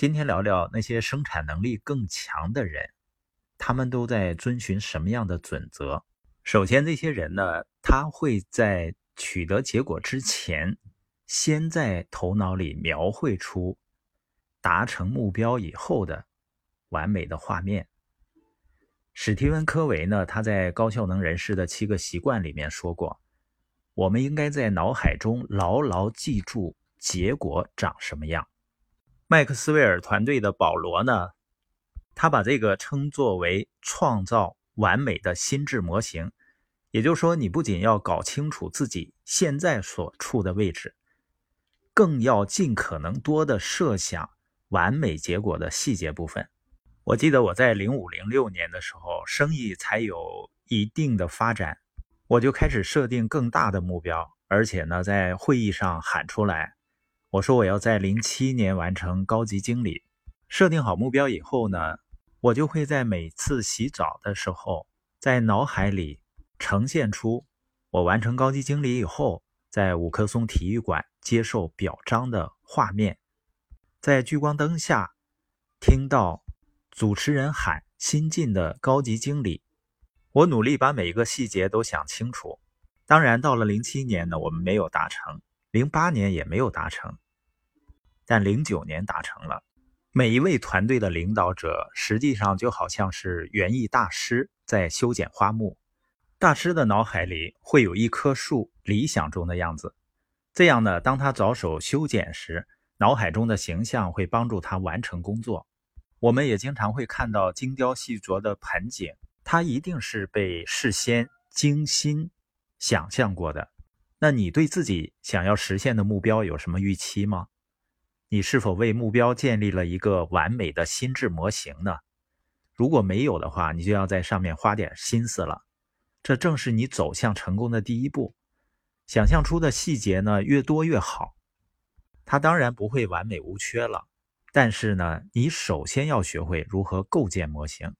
今天聊聊那些生产能力更强的人，他们都在遵循什么样的准则？首先，这些人呢，他会在取得结果之前，先在头脑里描绘出达成目标以后的完美的画面。史蒂文·科维呢，他在《高效能人士的七个习惯》里面说过，我们应该在脑海中牢牢记住结果长什么样。麦克斯韦尔团队的保罗呢，他把这个称作为创造完美的心智模型。也就是说，你不仅要搞清楚自己现在所处的位置，更要尽可能多的设想完美结果的细节部分。我记得我在零五零六年的时候，生意才有一定的发展，我就开始设定更大的目标，而且呢，在会议上喊出来。我说我要在零七年完成高级经理。设定好目标以后呢，我就会在每次洗澡的时候，在脑海里呈现出我完成高级经理以后，在五棵松体育馆接受表彰的画面，在聚光灯下听到主持人喊新晋的高级经理。我努力把每一个细节都想清楚。当然，到了零七年呢，我们没有达成。零八年也没有达成，但零九年达成了。每一位团队的领导者实际上就好像是园艺大师在修剪花木。大师的脑海里会有一棵树理想中的样子，这样呢，当他着手修剪时，脑海中的形象会帮助他完成工作。我们也经常会看到精雕细琢的盆景，它一定是被事先精心想象过的。那你对自己想要实现的目标有什么预期吗？你是否为目标建立了一个完美的心智模型呢？如果没有的话，你就要在上面花点心思了。这正是你走向成功的第一步。想象出的细节呢，越多越好。它当然不会完美无缺了，但是呢，你首先要学会如何构建模型。